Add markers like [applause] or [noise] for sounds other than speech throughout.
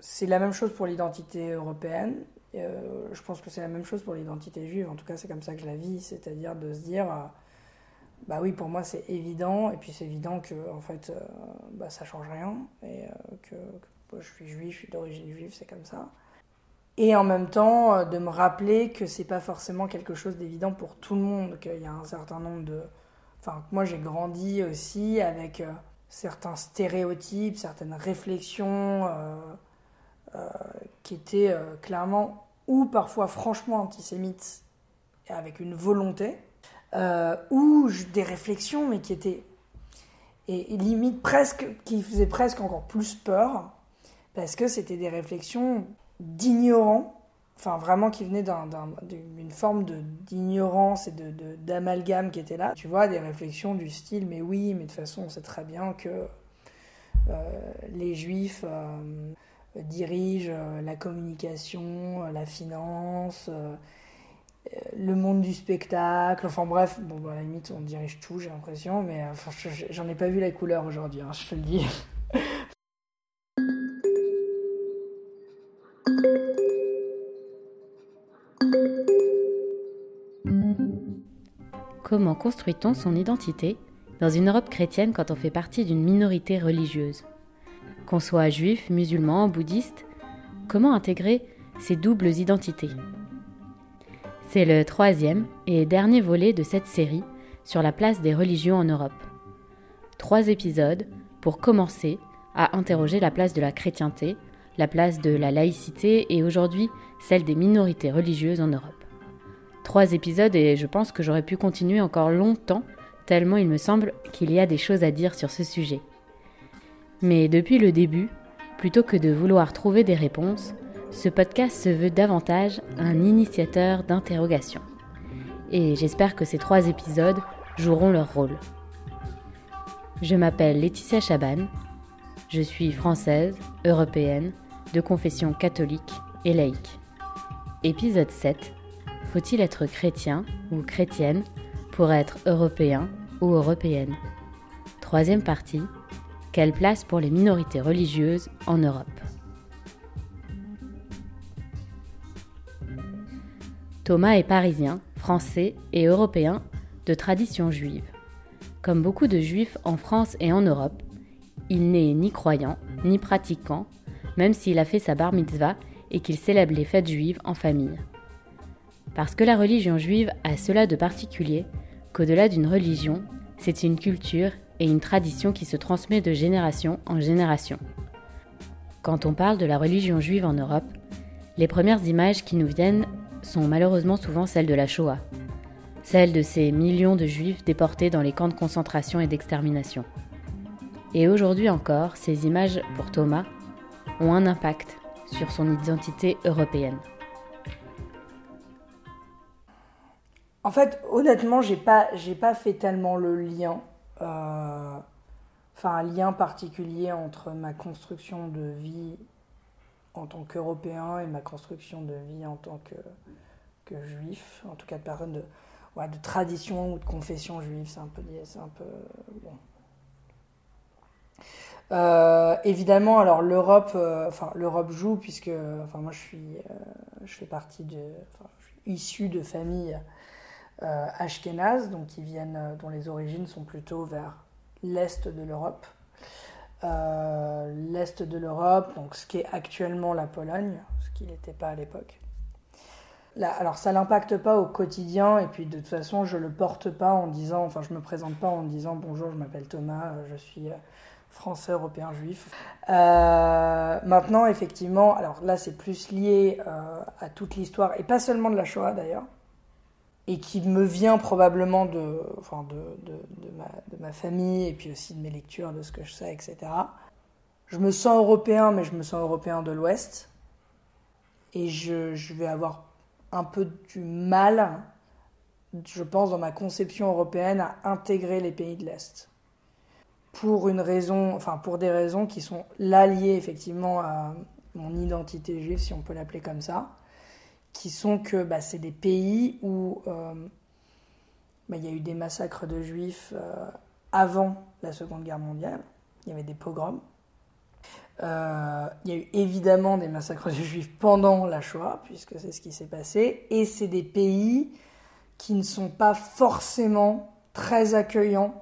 c'est la même chose pour l'identité européenne. Euh, je pense que c'est la même chose pour l'identité juive. En tout cas, c'est comme ça que je la vis, c'est-à-dire de se dire, euh, bah oui, pour moi c'est évident, et puis c'est évident que en fait, euh, bah, ça change rien, et que, que, je suis juif, je suis d'origine juive, c'est comme ça. Et en même temps, de me rappeler que c'est pas forcément quelque chose d'évident pour tout le monde, qu'il y a un certain nombre de. Enfin, moi j'ai grandi aussi avec certains stéréotypes, certaines réflexions euh, qui étaient euh, clairement ou parfois franchement antisémites avec une volonté, euh, ou des réflexions mais qui étaient et, limite presque qui faisaient presque encore plus peur parce que c'était des réflexions d'ignorants enfin vraiment qui venaient d'une forme d'ignorance et de, d'amalgame qui était là. Tu vois, des réflexions du style, mais oui, mais de toute façon, on sait très bien que les juifs dirige euh, la communication, euh, la finance, euh, le monde du spectacle, enfin bref, bon, bah, à la limite on dirige tout, j'ai l'impression, mais j'en ai pas vu la couleur aujourd'hui, hein, je te le dis. [laughs] Comment construit-on son identité dans une Europe chrétienne quand on fait partie d'une minorité religieuse? Qu'on soit juif, musulman, bouddhiste, comment intégrer ces doubles identités? C'est le troisième et dernier volet de cette série sur la place des religions en Europe. Trois épisodes pour commencer à interroger la place de la chrétienté, la place de la laïcité et aujourd'hui celle des minorités religieuses en Europe. Trois épisodes et je pense que j'aurais pu continuer encore longtemps tellement il me semble qu'il y a des choses à dire sur ce sujet. Mais depuis le début, plutôt que de vouloir trouver des réponses, ce podcast se veut davantage un initiateur d'interrogation. Et j'espère que ces trois épisodes joueront leur rôle. Je m'appelle Laetitia Chaban, je suis française, européenne, de confession catholique et laïque. Épisode 7. Faut-il être chrétien ou chrétienne pour être européen ou européenne? Troisième partie. Quelle place pour les minorités religieuses en Europe Thomas est parisien, français et européen de tradition juive. Comme beaucoup de juifs en France et en Europe, il n'est ni croyant ni pratiquant, même s'il a fait sa bar mitzvah et qu'il célèbre les fêtes juives en famille. Parce que la religion juive a cela de particulier qu'au-delà d'une religion, c'est une culture et une tradition qui se transmet de génération en génération. Quand on parle de la religion juive en Europe, les premières images qui nous viennent sont malheureusement souvent celles de la Shoah, celles de ces millions de juifs déportés dans les camps de concentration et d'extermination. Et aujourd'hui encore, ces images, pour Thomas, ont un impact sur son identité européenne. En fait, honnêtement, j'ai pas, j'ai pas fait tellement le lien euh, un lien particulier entre ma construction de vie en tant qu'Européen et ma construction de vie en tant que, juif, en tout cas de personne de, tradition ou de confession juive, c'est un peu c'est un peu bon. Euh, évidemment, alors l'Europe, euh, l'Europe joue puisque, enfin moi je suis, je fais partie de, enfin, je suis issu de familles euh, ashkénazes, donc qui viennent, euh, dont les origines sont plutôt vers l'est de l'Europe. Euh, l'est de l'Europe, donc ce qui est actuellement la Pologne, ce qui n'était pas à l'époque. alors ça n'impacte pas au quotidien et puis de toute façon je le porte pas en disant, enfin je me présente pas en disant bonjour je m'appelle Thomas, je suis français, européen, juif. maintenant effectivement, alors là c'est plus lié à toute l'histoire et pas seulement de la Shoah d'ailleurs, et qui me vient probablement de, enfin de, de, ma, famille et puis aussi de mes lectures, de ce que je sais, etc. Je me sens européen, mais je me sens européen de l'Ouest. Et je, je, vais avoir un peu du mal, je pense, dans ma conception européenne, à intégrer les pays de l'Est. Pour une raison, enfin pour des raisons qui sont là liées effectivement à mon identité juive, si on peut l'appeler comme ça qui sont que bah, c'est des pays où euh, bah, il y a eu des massacres de juifs euh, avant la Seconde Guerre mondiale. Il y avait des pogroms. Euh, il y a eu évidemment des massacres de juifs pendant la Shoah, puisque c'est ce qui s'est passé, et c'est des pays qui ne sont pas forcément très accueillants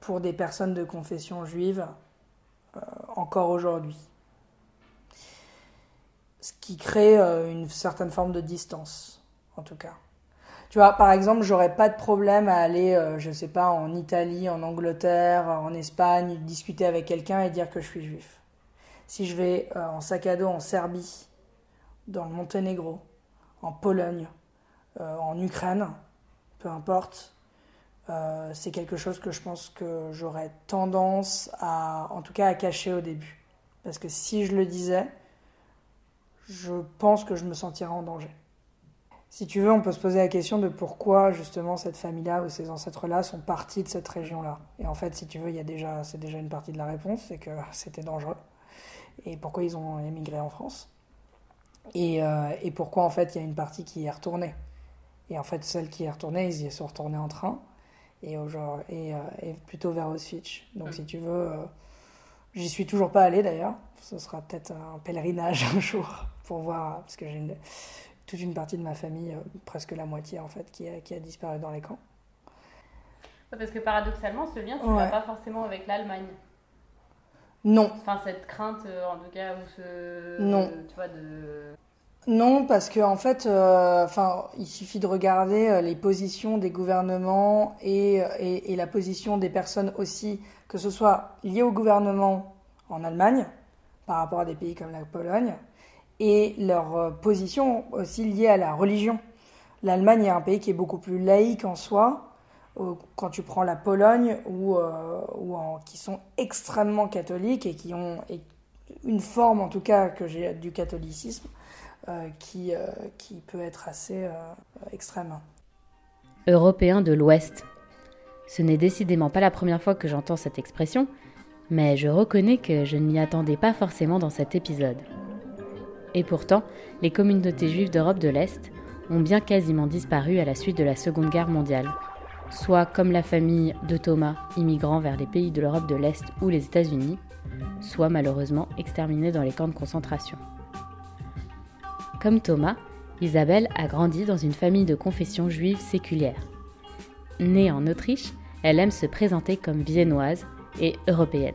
pour des personnes de confession juive encore aujourd'hui. Ce qui crée une certaine forme de distance, en tout cas. Tu vois, par exemple, j'aurais pas de problème à aller, euh, je sais pas, en Italie, en Angleterre, en Espagne, discuter avec quelqu'un et dire que je suis juif. Si je vais euh, en sac à dos en Serbie, dans le Monténégro, en Pologne, euh, en Ukraine, peu importe, c'est quelque chose que je pense que j'aurais tendance à, en tout cas, à cacher au début. Parce que si je le disais, je pense que je me sentirais en danger. Si tu veux, on peut se poser la question de pourquoi justement cette famille-là ou ces ancêtres-là sont partis de cette région-là. Et en fait, si tu veux, il y a déjà, c'est déjà une partie de la réponse, c'est que [laughs] c'était dangereux. Et pourquoi ils ont émigré en France. Et, euh, et, pourquoi en fait il y a une partie qui est retournée. Et en fait, celle qui est retournée, ils y sont retournés en train et, au genre, et, euh, et plutôt vers Auschwitz. Donc si tu veux, euh, j'y suis toujours pas allé d'ailleurs. Ce sera peut-être un pèlerinage [laughs] un jour pour voir, parce que j'ai une toute une partie de ma famille, euh, presque la moitié en fait, qui a, qui a disparu dans les camps. parce que paradoxalement, ce lien, tu ne pas forcément avec l'Allemagne. Non. Enfin, cette crainte, euh, en tout cas, ou ce... Non. Tu vois, de... Non, parce qu'en en fait, euh, il suffit de regarder les positions des gouvernements et, et, la position des personnes aussi, que ce soit lié au gouvernement en Allemagne, par rapport à des pays comme la Pologne, et leur euh, position aussi liée à la religion. L'Allemagne est un pays qui est beaucoup plus laïque en soi. Quand tu prends la Pologne, ou euh, qui sont extrêmement catholiques et qui ont une forme, en tout cas, que j'ai du catholicisme, euh, qui, qui peut être assez extrême. Européen de l'Ouest. Ce n'est décidément pas la première fois que j'entends cette expression, mais je reconnais que je ne m'y attendais pas forcément dans cet épisode. Et pourtant, les communautés juives d'Europe de l'Est ont bien quasiment disparu à la suite de la Seconde Guerre mondiale, soit comme la famille de Thomas, immigrant vers les pays de l'Europe de l'Est ou les États-Unis, soit malheureusement exterminés dans les camps de concentration. Comme Thomas, Isabelle a grandi dans une famille de confession juive séculière. Née en Autriche, elle aime se présenter comme viennoise et européenne.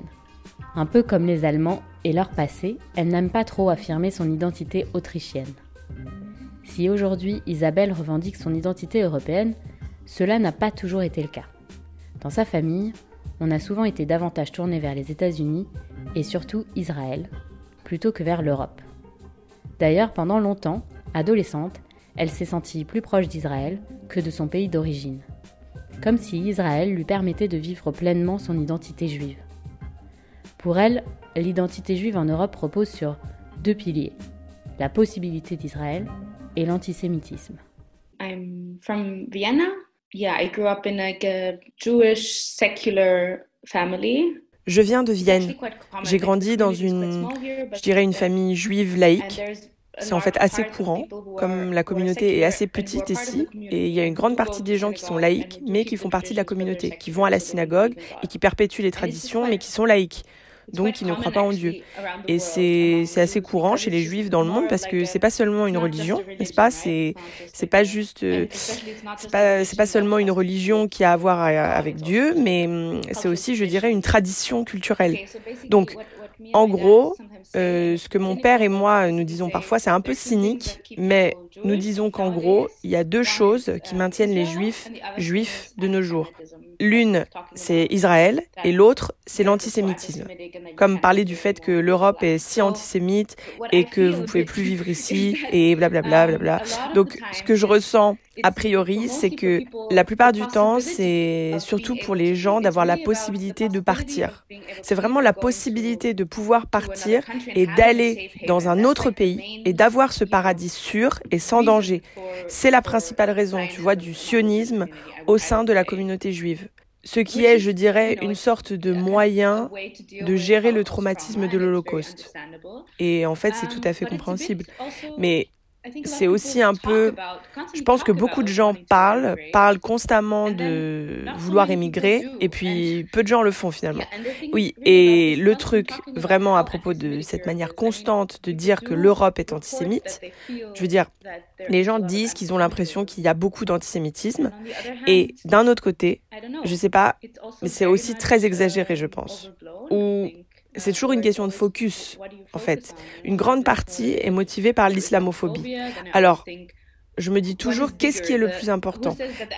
Un peu comme les Allemands et leur passé, elle n'aime pas trop affirmer son identité autrichienne. Si aujourd'hui Isabelle revendique son identité européenne, cela n'a pas toujours été le cas. Dans sa famille, on a souvent été davantage tourné vers les États-Unis et surtout Israël, plutôt que vers l'Europe. D'ailleurs, pendant longtemps, adolescente, elle s'est sentie plus proche d'Israël que de son pays d'origine, comme si Israël lui permettait de vivre pleinement son identité juive. Pour elle, l'identité juive en Europe repose sur deux piliers, la possibilité d'Israël et l'antisémitisme. I'm from Vienna. Yeah, I grew up in like a Jewish secular family. Je viens de Vienne. J'ai grandi dans une, je dirais, une famille juive laïque. C'est en fait assez courant, comme la communauté est assez petite ici, et il y a une grande partie des gens qui sont laïcs, mais qui font partie de la communauté, qui vont à la synagogue et qui perpétuent les traditions, mais qui sont laïcs donc ils ne croient pas en Dieu. Et c'est assez courant chez les juifs dans le monde parce que c'est pas seulement une religion, n'est-ce pas? C'est pas juste euh, c'est pas pas seulement une religion qui a à voir avec Dieu, mais hum, c'est aussi, je dirais, une tradition culturelle. Donc en gros, euh, ce que mon père et moi nous disons parfois, c'est un peu cynique, mais nous disons qu'en gros, il y a deux choses qui maintiennent les juifs juifs de nos jours. L'une, c'est Israël, et l'autre, c'est l'antisémitisme. Comme parler du fait que l'Europe est si antisémite et que vous pouvez plus vivre ici, et blablabla. Bla. Donc, ce que je ressens a priori, c'est que la plupart du temps, c'est surtout pour les gens d'avoir la possibilité de partir. C'est vraiment la possibilité de pouvoir partir et d'aller dans un autre pays et d'avoir ce paradis sûr et sans danger. C'est la principale raison, tu vois, du sionisme au sein de la communauté juive. Ce qui est, je dirais, une sorte de moyen de gérer le traumatisme de l'Holocauste. Et en fait, c'est tout à fait compréhensible. Mais c'est aussi un peu... Je pense que beaucoup de gens parlent, parlent constamment de vouloir émigrer, et puis peu de gens le font finalement. Oui, et le truc vraiment à propos de cette manière constante de dire que l'Europe est antisémite, je veux dire, les gens disent qu'ils ont l'impression qu'il y a beaucoup d'antisémitisme, et d'un autre côté, je sais pas, mais c'est aussi très exagéré, je pense. Ou c'est toujours une question de focus, en fait. Une grande partie est motivée par l'islamophobie. Alors, je me dis toujours, qu'est-ce qui est le plus important?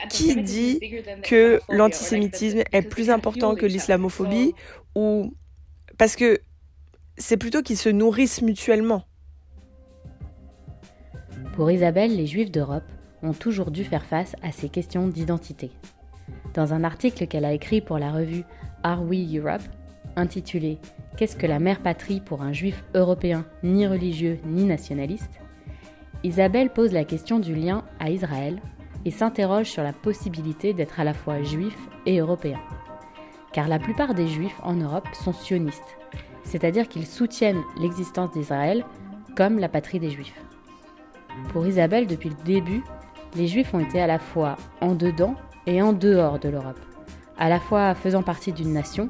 Qui dit que l'antisémitisme est plus important que l'islamophobie Ou parce que c'est plutôt qu'ils se nourrissent mutuellement? Pour Isabelle, les Juifs d'Europe ont toujours dû faire face à ces questions d'identité. Dans un article qu'elle a écrit pour la revue Are We Europe, intitulé Qu'est-ce que la mère patrie pour un juif européen ni religieux ni nationaliste? Isabelle pose la question du lien à Israël et s'interroge sur la possibilité d'être à la fois juif et européen. Car la plupart des juifs en Europe sont sionistes, c'est-à-dire qu'ils soutiennent l'existence d'Israël comme la patrie des juifs. Pour Isabelle, depuis le début, les juifs ont été à la fois en dedans et en dehors de l'Europe, à la fois faisant partie d'une nation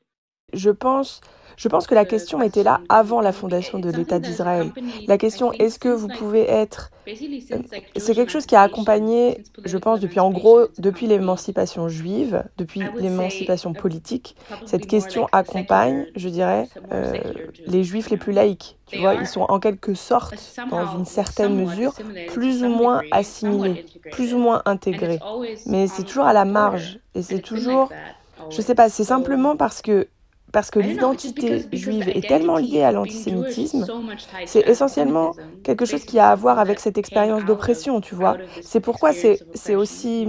Je pense je pense que la question était là avant la fondation de l'État d'Israël. La question est-ce que vous pouvez être... Euh, c'est quelque chose qui a accompagné, je pense, depuis en gros, depuis l'émancipation juive, depuis l'émancipation politique. Cette question accompagne, je dirais, euh, les juifs les plus laïcs. Tu vois, ils sont en quelque sorte, dans une certaine mesure, plus ou moins assimilés, plus ou moins intégrés. Mais c'est toujours à la marge. Et c'est toujours... Je sais pas, c'est simplement parce que parce que l'identité juive est tellement liée à l'antisémitisme, c'est essentiellement quelque chose qui a à voir avec cette expérience d'oppression, tu vois. C'est pourquoi c'est aussi,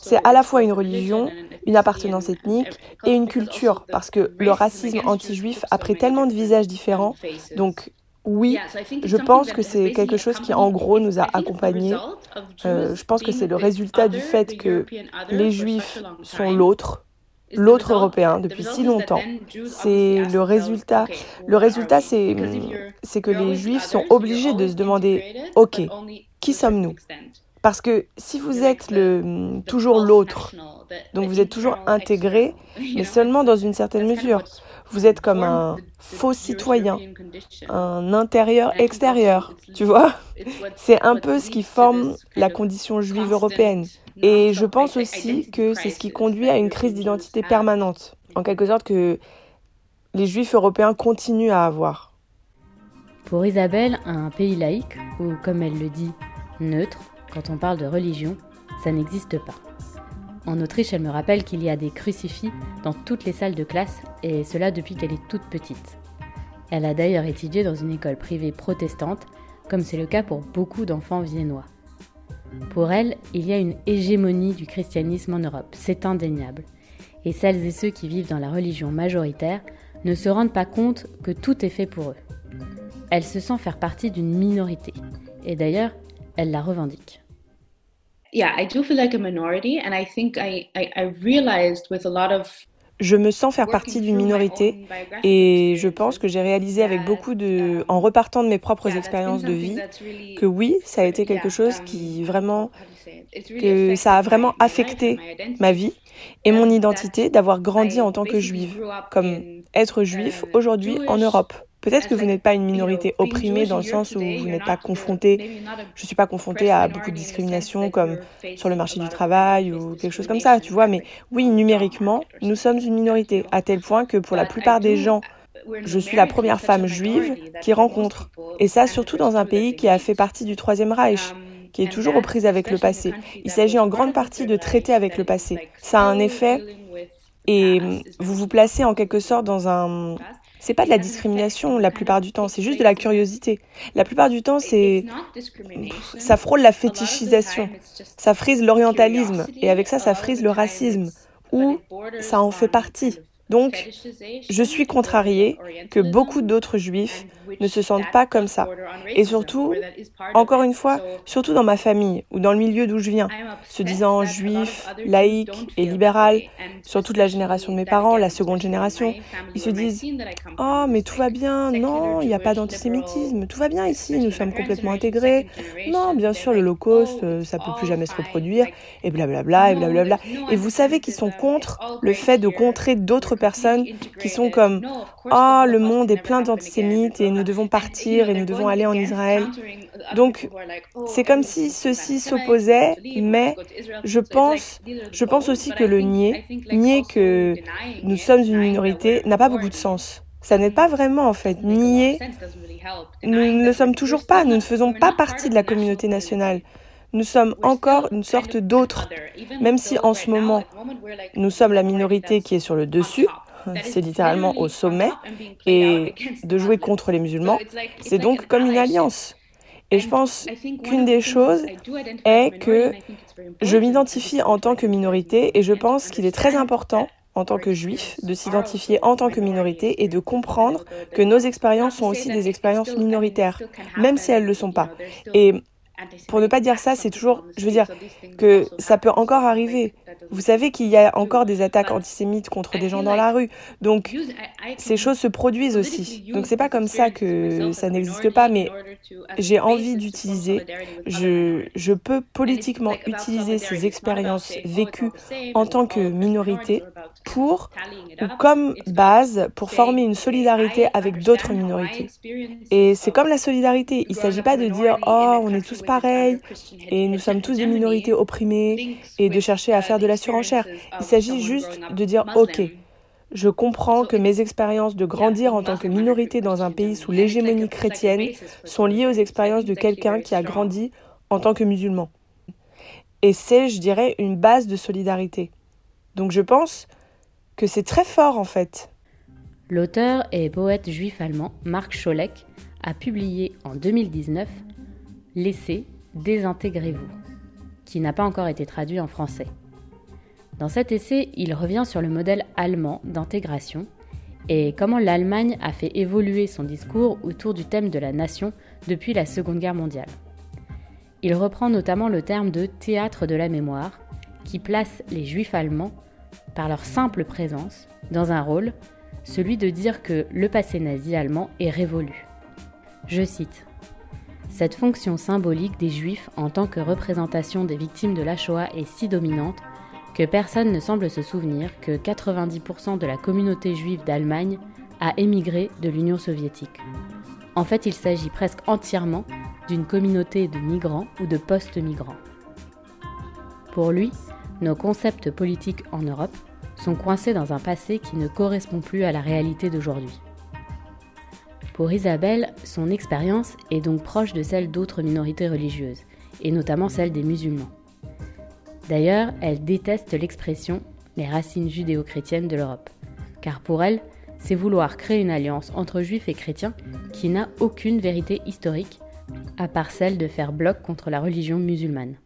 c'est à la fois une religion, une appartenance ethnique et une culture, parce que le racisme anti-juif a pris tellement de visages différents, donc oui, je pense que c'est quelque chose qui, en gros, nous a accompagnés. Euh, je pense que c'est le résultat du fait que les juifs sont l'autre, l'autre européen depuis si longtemps. C'est le résultat. Le résultat, c'est, que les juifs sont obligés de se demander, OK, qui sommes-nous? Parce que si vous êtes le, toujours l'autre, donc vous êtes toujours intégré, [laughs] mais seulement dans une certaine mesure. Vous êtes comme un faux citoyen, un intérieur-extérieur, tu vois? C'est un peu ce qui forme la condition juive européenne. Et je pense aussi que c'est ce qui conduit à une crise d'identité permanente, en quelque sorte que les juifs européens continuent à avoir. Pour Isabelle, un pays laïque, ou comme elle le dit, neutre, quand on parle de religion, ça n'existe pas. En Autriche, elle me rappelle qu'il y a des crucifix dans toutes les salles de classe, et cela depuis qu'elle est toute petite. Elle a d'ailleurs étudié dans une école privée protestante, comme c'est le cas pour beaucoup d'enfants viennois. Pour elle, il y a une hégémonie du christianisme en Europe, c'est indéniable. Et celles et ceux qui vivent dans la religion majoritaire ne se rendent pas compte que tout est fait pour eux. Elle se sent faire partie d'une minorité. Et d'ailleurs, elle la revendique. Yeah, I do feel like a minority, and I think I, I, I realized with a lot of je me sens faire partie d'une minorité et je pense que j'ai réalisé avec beaucoup de, en repartant de mes propres expériences de vie, que oui, ça a été quelque chose qui vraiment, que ça a vraiment affecté ma vie et mon identité d'avoir grandi en tant que juive, comme être juif aujourd'hui en Europe. Peut-être que vous n'êtes pas une minorité opprimée dans le sens où vous n'êtes pas confronté, je ne suis pas confrontée à beaucoup de discrimination comme sur le marché du travail ou quelque chose comme ça, tu vois, mais oui, numériquement, nous sommes une minorité, à tel point que pour la plupart des gens, je suis la première femme juive qui rencontre. Et ça, surtout dans un pays qui a fait partie du Troisième Reich qui est toujours aux prises avec le passé. Il s'agit en grande partie de traiter avec le passé. Ça a un effet et vous vous placez en quelque sorte dans un, c'est pas de la discrimination la plupart du temps, c'est juste de la curiosité. La plupart du temps, c'est ça frôle la fétichisation, ça frise l'orientalisme et avec ça, ça frise le racisme ou ça en fait partie. Donc, je suis contrariée que beaucoup d'autres juifs ne se sentent pas comme ça. Et surtout, encore une fois, surtout dans ma famille ou dans le milieu d'où je viens, se disant juif, laïque et libéral, sur toute la génération de mes parents, la seconde génération, ils se disent Oh, mais tout va bien, non, il n'y a pas d'antisémitisme, tout va bien ici, nous sommes complètement intégrés. Non, bien sûr, l'Holocauste, euh, ça peut plus jamais se reproduire, et blablabla, et blablabla. Et vous savez qu'ils sont contre le fait de contrer d'autres personnes qui sont comme Oh, le monde est plein d'antisémites nous devons partir et nous devons aller en Israël. Donc, c'est comme si ceci s'opposait, mais je pense, aussi que le nier, nier que nous sommes une minorité, n'a pas beaucoup de sens. Ça n'est pas vraiment en fait. Nier, nous ne le sommes toujours pas, nous ne faisons pas partie de la communauté nationale. Nous sommes encore une sorte d'autre, même si en ce moment, nous sommes la minorité qui est sur le dessus, c'est littéralement au sommet, et de jouer contre les musulmans, c'est donc comme une alliance. Et je pense qu'une des choses est que je m'identifie en tant que minorité et je pense qu'il est très important en tant que juif de s'identifier en tant que minorité et de comprendre que nos expériences sont aussi des expériences minoritaires, même si elles ne le sont pas. Pour ne pas dire ça, c'est toujours, je veux dire, que ça peut encore arriver. Vous savez qu'il y a encore des attaques antisémites contre des gens dans la rue. Donc, ces choses se produisent aussi. Donc, c'est pas comme ça que ça n'existe pas, mais j'ai envie d'utiliser, je, je peux politiquement utiliser ces expériences vécues en tant que minorité pour, ou comme base, pour former une solidarité avec d'autres minorités. Et c'est comme la solidarité. Il ne s'agit pas de dire, oh, on est tous pareil et nous sommes tous des minorités opprimées et de chercher à faire de la surenchère. Il s'agit juste de dire OK, je comprends que mes expériences de grandir en tant que minorité dans un pays sous l'hégémonie chrétienne sont liées aux expériences de quelqu'un qui a grandi en tant que musulman. Et c'est, je dirais, une base de solidarité. Donc je pense que c'est très fort en fait. L'auteur et poète juif allemand Marc Scholek a publié en 2019 L'essai Désintégrez-vous, qui n'a pas encore été traduit en français. Dans cet essai, il revient sur le modèle allemand d'intégration et comment l'Allemagne a fait évoluer son discours autour du thème de la nation depuis la Seconde Guerre mondiale. Il reprend notamment le terme de théâtre de la mémoire, qui place les juifs allemands, par leur simple présence, dans un rôle, celui de dire que le passé nazi allemand est révolu. Je cite cette fonction symbolique des Juifs en tant que représentation des victimes de la Shoah est si dominante que personne ne semble se souvenir que 90% de la communauté juive d'Allemagne a émigré de l'Union soviétique. En fait, il s'agit presque entièrement d'une communauté de migrants ou de post-migrants. Pour lui, nos concepts politiques en Europe sont coincés dans un passé qui ne correspond plus à la réalité d'aujourd'hui. Pour Isabelle, son expérience est donc proche de celle d'autres minorités religieuses, et notamment celle des musulmans. D'ailleurs, elle déteste l'expression les racines judéo-chrétiennes de l'Europe, car pour elle, c'est vouloir créer une alliance entre juifs et chrétiens qui n'a aucune vérité historique, à part celle de faire bloc contre la religion musulmane.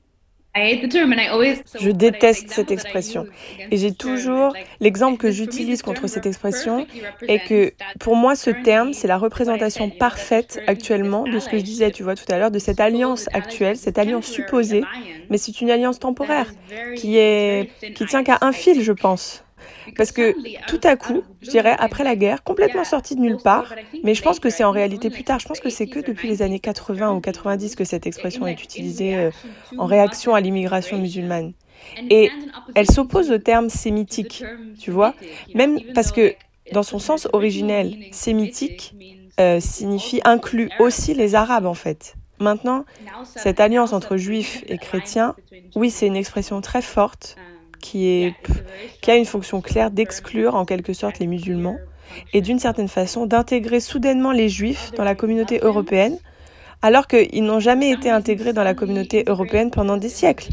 Je déteste cette expression. Et j'ai toujours l'exemple que j'utilise contre cette expression est que pour moi ce terme c'est la représentation parfaite actuellement de ce que je disais tu vois tout à l'heure de cette alliance actuelle, cette alliance supposée, mais c'est une alliance temporaire qui est qui tient qu'à un fil je pense. Parce que tout à coup, je dirais, après la guerre, complètement sorti de nulle part, mais je pense que c'est en réalité plus tard, je pense que c'est que depuis les années 80 ou 90 que cette expression est utilisée euh, en réaction à l'immigration musulmane. Et elle s'oppose au terme sémitique, tu vois, même parce que dans son sens originel, sémitique euh, signifie inclut aussi les Arabes en fait. Maintenant, cette alliance entre juifs et chrétiens, oui, c'est une expression très forte qui, a une fonction claire d'exclure en quelque sorte les musulmans et d'une certaine façon d'intégrer soudainement les juifs dans la communauté européenne alors qu'ils n'ont jamais été intégrés dans la communauté européenne pendant des siècles.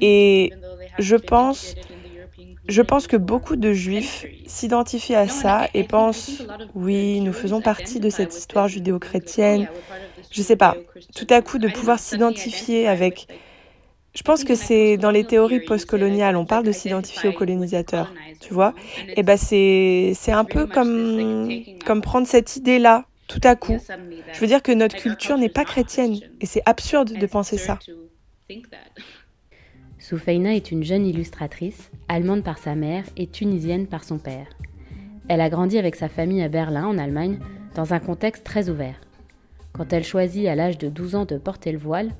Et je pense, je pense que beaucoup de juifs s'identifient à ça et pensent, oui, nous faisons partie de cette histoire judéo-chrétienne. Je sais pas, tout à coup de pouvoir s'identifier avec Je pense que c'est dans les théories postcoloniales, on parle de s'identifier aux colonisateurs, tu vois. Et ben c'est un peu comme comme prendre cette idée-là tout à coup. Je veux dire que notre culture n'est pas chrétienne et c'est absurde de penser ça. Soufeina est une jeune illustratrice, allemande par sa mère et tunisienne par son père. Elle a grandi avec sa famille à Berlin, en Allemagne, dans un contexte très ouvert. Quand elle choisit à l'âge de 12 ans de porter le voile,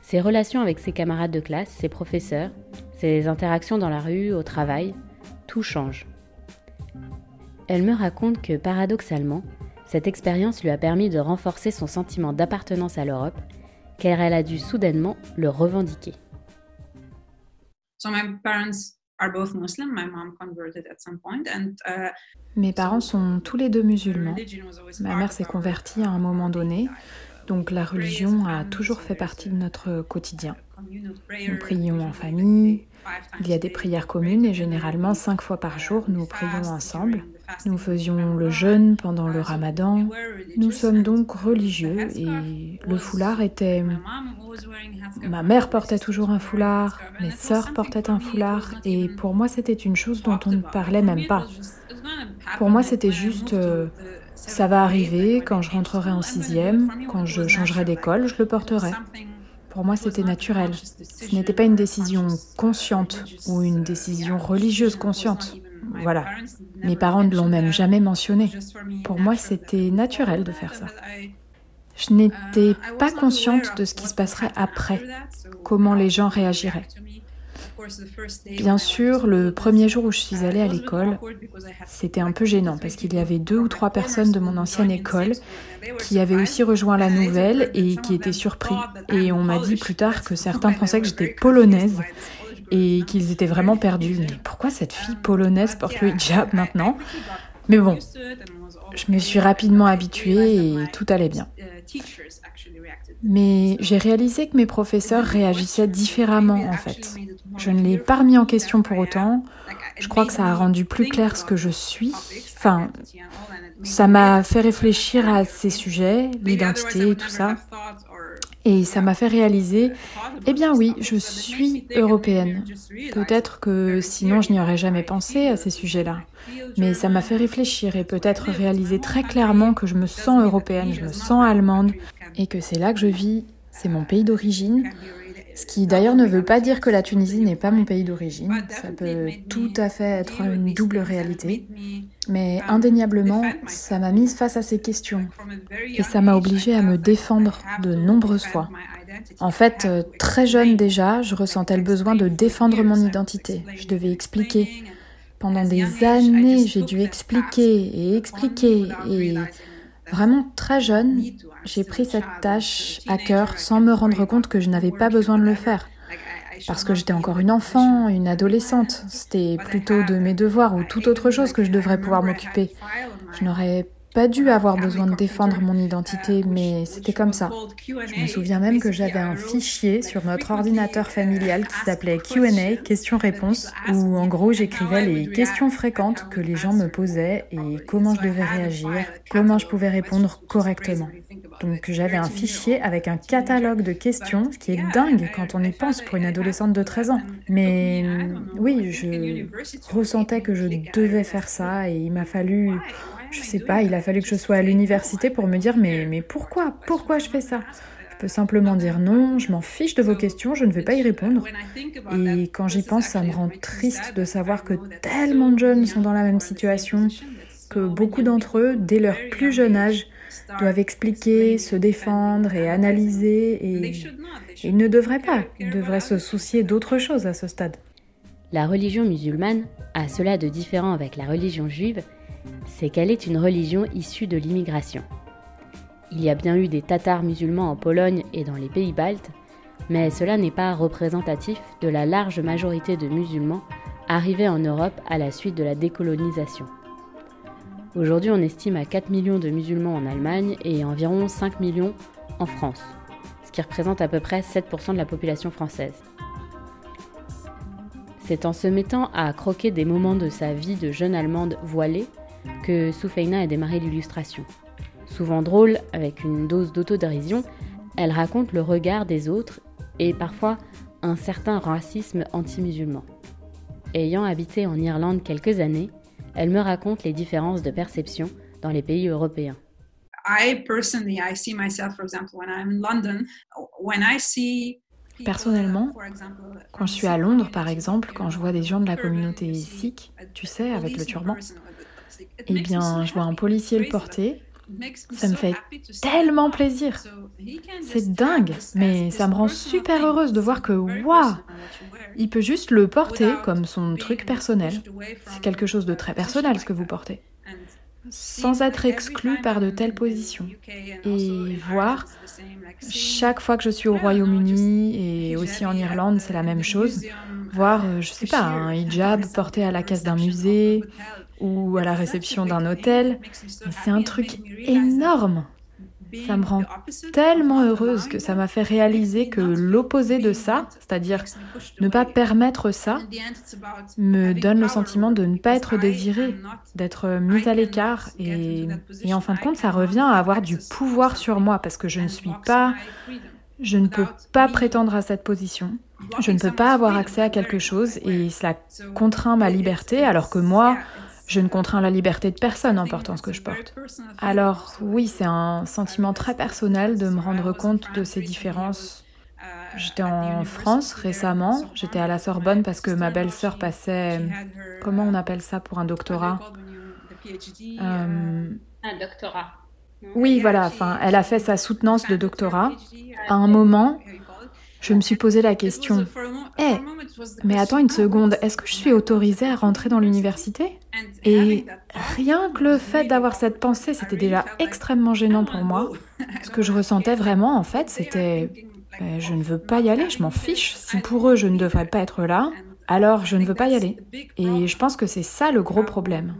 ses relations avec ses camarades de classe, ses professeurs, ses interactions dans la rue, au travail, tout change. Elle me raconte que, paradoxalement, cette expérience lui a permis de renforcer son sentiment d'appartenance à l'Europe, car elle a dû soudainement le revendiquer. Mes parents sont tous les deux musulmans. Ma mère s'est convertie à un moment donné, donc la religion a toujours fait partie de notre quotidien. Nous prions en famille, il y a des prières communes et généralement cinq fois par jour nous prions ensemble. Nous faisions le jeûne pendant le ramadan. Nous sommes donc religieux et le foulard était... Ma mère portait toujours un foulard, mes sœurs portaient un foulard et pour moi c'était une chose dont on ne parlait même pas. Pour moi c'était juste... Euh, ça va arriver quand je rentrerai en sixième, quand je changerai d'école, je le porterai. Pour moi, c'était naturel. Ce n'était pas une décision consciente ou une décision religieuse consciente. Voilà. Mes parents ne l'ont même jamais mentionné. Pour moi, c'était naturel de faire ça. Je n'étais pas consciente de ce qui se passerait après, comment les gens réagiraient. Bien sûr, le premier jour où je suis allée à l'école, c'était un peu gênant parce qu'il y avait deux ou trois personnes de mon ancienne école qui avaient aussi rejoint la nouvelle et qui étaient surpris. Et on m'a dit plus tard que certains pensaient que j'étais polonaise et qu'ils étaient vraiment perdus. Mais pourquoi cette fille polonaise porte le hijab maintenant? Mais bon, je me suis rapidement habituée et tout allait bien. Mais j'ai réalisé que mes professeurs réagissaient différemment en fait. Je ne l'ai pas remis en question pour autant. Je crois que ça a rendu plus clair ce que je suis. Enfin, ça m'a fait réfléchir à ces sujets, l'identité et tout ça. Et ça m'a fait réaliser, eh bien oui, je suis européenne. Peut-être que sinon je n'y aurais jamais pensé à ces sujets-là. Mais ça m'a fait réfléchir et peut-être réaliser très clairement que je me sens européenne, je me sens allemande et que c'est là que je vis, c'est mon pays d'origine ce qui d'ailleurs ne veut pas dire que la Tunisie n'est pas mon pays d'origine. Ça peut tout à fait être une double réalité. Mais indéniablement, ça m'a mise face à ces questions. Et ça m'a obligée à me défendre de nombreuses fois. En fait, très jeune déjà, je ressentais le besoin de défendre mon identité. Je devais expliquer. Pendant des années, j'ai dû expliquer et expliquer. Et vraiment très jeune, j'ai pris cette tâche à cœur sans me rendre compte que je n'avais pas besoin de le faire. Parce que j'étais encore une enfant, une adolescente. C'était plutôt de mes devoirs ou toute autre chose que je devrais pouvoir m'occuper. Je n'aurais pas dû avoir besoin de défendre mon identité, mais c'était comme ça. Je me souviens même que j'avais un fichier sur notre ordinateur familial qui s'appelait QA, questions-réponses, où en gros j'écrivais les questions fréquentes que les gens me posaient et comment je devais réagir, comment je pouvais répondre correctement. Donc j'avais un fichier avec un catalogue de questions, ce qui est dingue quand on y pense pour une adolescente de 13 ans. Mais oui, je ressentais que je devais faire ça et il m'a fallu je sais pas, il a fallu que je sois à l'université pour me dire mais, mais pourquoi? Pourquoi je fais ça? Je peux simplement dire non, je m'en fiche de vos questions, je ne vais pas y répondre. Et quand j'y pense, ça me rend triste de savoir que tellement de jeunes sont dans la même situation, que beaucoup d'entre eux, dès leur plus jeune âge, doivent expliquer, se défendre et analyser, et ils ne devraient pas, ils devraient se soucier d'autre chose à ce stade. La religion musulmane a cela de différent avec la religion juive, c'est qu'elle est une religion issue de l'immigration. Il y a bien eu des Tatars musulmans en Pologne et dans les pays baltes, mais cela n'est pas représentatif de la large majorité de musulmans arrivés en Europe à la suite de la décolonisation. Aujourd'hui, on estime à 4 millions de musulmans en Allemagne et environ 5 millions en France, ce qui représente à peu près 7% de la population française. C'est en se mettant à croquer des moments de sa vie de jeune Allemande voilée que Soufeina a démarré l'illustration. Souvent drôle, avec une dose d'autodérision, elle raconte le regard des autres et parfois un certain racisme anti-musulman. Ayant habité en Irlande quelques années, elle me raconte les différences de perception dans les pays européens. Personnellement, quand je suis à Londres, par exemple, quand je vois des gens de la communauté sikh, tu sais, avec le turban, eh bien, je vois un policier le porter. Ça me fait tellement plaisir. C'est dingue, mais ça me rend super heureuse de voir que, waouh, il peut juste le porter comme son truc personnel. C'est quelque chose de très personnel ce que vous portez. Sans être exclu par de telles positions. Et voir, chaque fois que je suis au Royaume-Uni et aussi en Irlande, c'est la même chose. Voir, euh, je sais pas, un [laughs] hijab porté à la caisse d'un musée ou à la réception d'un hôtel, c'est un truc énorme. Ça me rend tellement heureuse que ça m'a fait réaliser que l'opposé de ça, c'est-à-dire ne pas permettre ça, me donne le sentiment de ne pas être désirée, d'être mise à l'écart. Et, et en fin de compte, ça revient à avoir du pouvoir sur moi parce que je ne suis pas... Je ne peux pas prétendre à cette position. Je ne peux pas avoir accès à quelque chose et cela contraint ma liberté alors que moi, je ne contrains la liberté de personne en portant ce que je porte. Alors oui, c'est un sentiment très personnel de me rendre compte de ces différences. J'étais en France récemment, j'étais à la Sorbonne parce que ma belle-sœur passait, comment on appelle ça pour un doctorat? Euh, Un doctorat. Oui, voilà, enfin, elle a fait sa soutenance de doctorat. À un moment, je me suis posé la question, eh, mais attends une seconde, est-ce que je suis autorisée à rentrer dans l'université? Et rien que le fait d'avoir cette pensée, c'était déjà extrêmement gênant pour moi. Ce que je ressentais vraiment, en fait, c'était, ben, je ne veux pas y aller, je m'en fiche. Si pour eux, je ne devrais pas être là, alors je ne veux pas y aller. Et je pense que c'est ça le gros problème.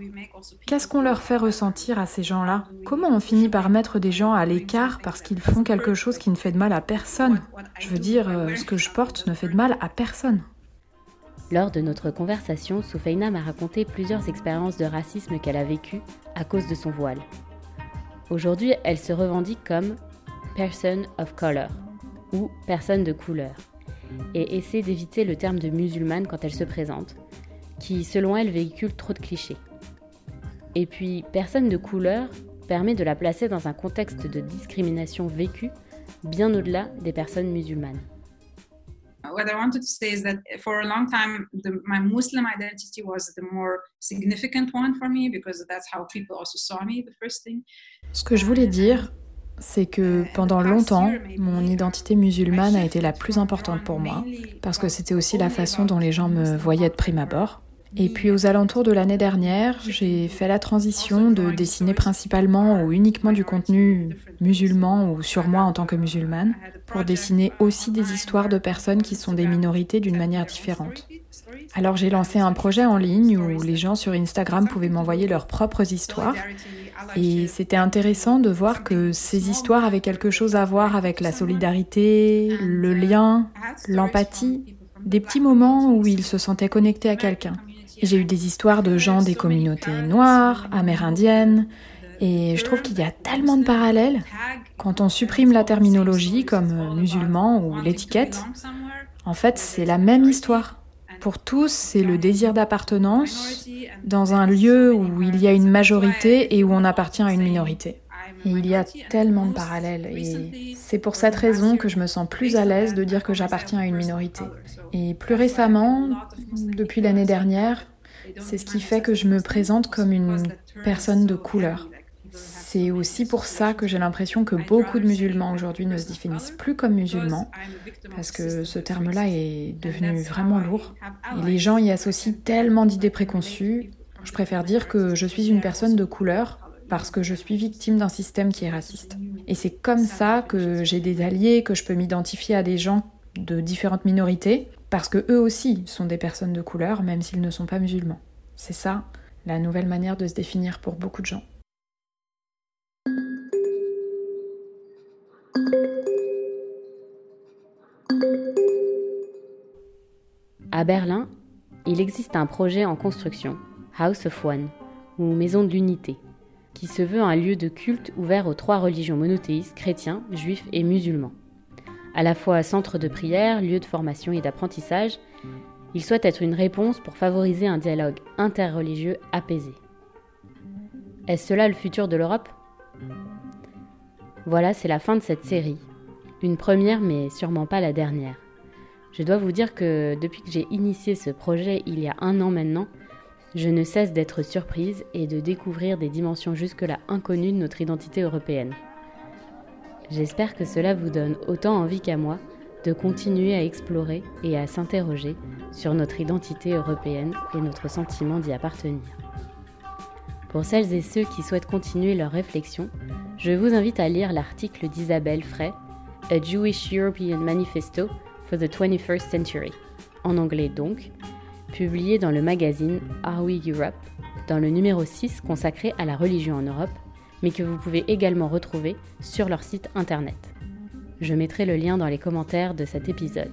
Qu'est-ce qu'on leur fait ressentir à ces gens-là? Comment on finit par mettre des gens à l'écart parce qu'ils font quelque chose qui ne fait de mal à personne? Je veux dire, euh, ce que je porte ne fait de mal à personne. Lors de notre conversation, Soufeina m'a raconté plusieurs expériences de racisme qu'elle a vécues à cause de son voile. Aujourd'hui, elle se revendique comme person of color ou personne de couleur et essaie d'éviter le terme de musulmane quand elle se présente, qui selon elle véhicule trop de clichés. Et puis, personne de couleur permet de la placer dans un contexte de discrimination vécue bien au-delà des personnes musulmanes. What I wanted to say is that for a long time, the, my Muslim identity was the more significant one for me because that's how people also saw me the first thing. Ce que je voulais dire, c'est que pendant longtemps, mon identité musulmane a été la plus importante pour moi, parce que c'était aussi la façon dont les gens me voyaient de prime abord. Et puis aux alentours de l'année dernière, j'ai fait la transition de dessiner principalement ou uniquement du contenu musulman ou sur moi en tant que musulmane, pour dessiner aussi des histoires de personnes qui sont des minorités d'une manière différente. Alors j'ai lancé un projet en ligne où les gens sur Instagram pouvaient m'envoyer leurs propres histoires et c'était intéressant de voir que ces histoires avaient quelque chose à voir avec la solidarité, le lien, l'empathie, des petits moments où ils se sentaient connectés à quelqu'un. J'ai eu des histoires de gens des communautés noires, amérindiennes, et je trouve qu'il y a tellement de parallèles. Quand on supprime la terminologie comme musulman ou l'étiquette, en fait, c'est la même histoire. Pour tous, c'est le désir d'appartenance dans un lieu où il y a une majorité et où on appartient à une minorité. Et il y a tellement de parallèles et c'est pour cette raison que je me sens plus à l'aise de dire que j'appartiens à une minorité. Et plus récemment, depuis l'année dernière, c'est ce qui fait que je me présente comme une personne de couleur. C'est aussi pour ça que j'ai l'impression que beaucoup de musulmans aujourd'hui ne se définissent plus comme musulmans, parce que ce terme-là est devenu vraiment lourd. Et les gens y associent tellement d'idées préconçues. Je préfère dire que je suis une personne de couleur parce que je suis victime d'un système qui est raciste. Et c'est comme ça que j'ai des alliés, que je peux m'identifier à des gens de différentes minorités, parce que eux aussi sont des personnes de couleur, même s'ils ne sont pas musulmans. C'est ça, la nouvelle manière de se définir pour beaucoup de gens. À Berlin, il existe un projet en construction, House of One, ou Maison de l'Unité, qui se veut un lieu de culte ouvert aux trois religions monothéistes chrétiens, juifs et musulmans. À la fois centre de prière, lieu de formation et d'apprentissage, il souhaite être une réponse pour favoriser un dialogue interreligieux apaisé. Est-ce cela le futur de l'Europe? Voilà, c'est la fin de cette série. Une première, mais sûrement pas la dernière. Je dois vous dire que depuis que j'ai initié ce projet il y a un an maintenant, je ne cesse d'être surprise et de découvrir des dimensions jusque-là inconnues de notre identité européenne. J'espère que cela vous donne autant envie qu'à moi de continuer à explorer et à s'interroger sur notre identité européenne et notre sentiment d'y appartenir. Pour celles et ceux qui souhaitent continuer leur réflexion, je vous invite à lire l'article d'Isabelle Frey, A Jewish European Manifesto for the 21st Century, en anglais donc, publié dans le magazine Are We Europe, dans le numéro 6 consacré à la religion en Europe, mais que vous pouvez également retrouver sur leur site internet. Je mettrai le lien dans les commentaires de cet épisode.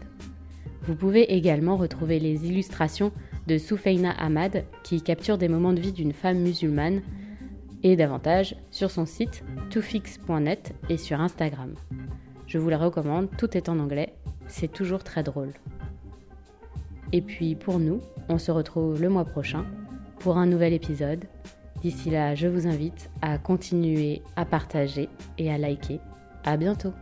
Vous pouvez également retrouver les illustrations de Soufeina Ahmad qui capture des moments de vie d'une femme musulmane et davantage sur son site toufix.net et sur Instagram. Je vous la recommande, tout est en anglais, c'est toujours très drôle. Et puis pour nous, on se retrouve le mois prochain pour un nouvel épisode. D'ici là, je vous invite à continuer à partager et à liker. À bientôt!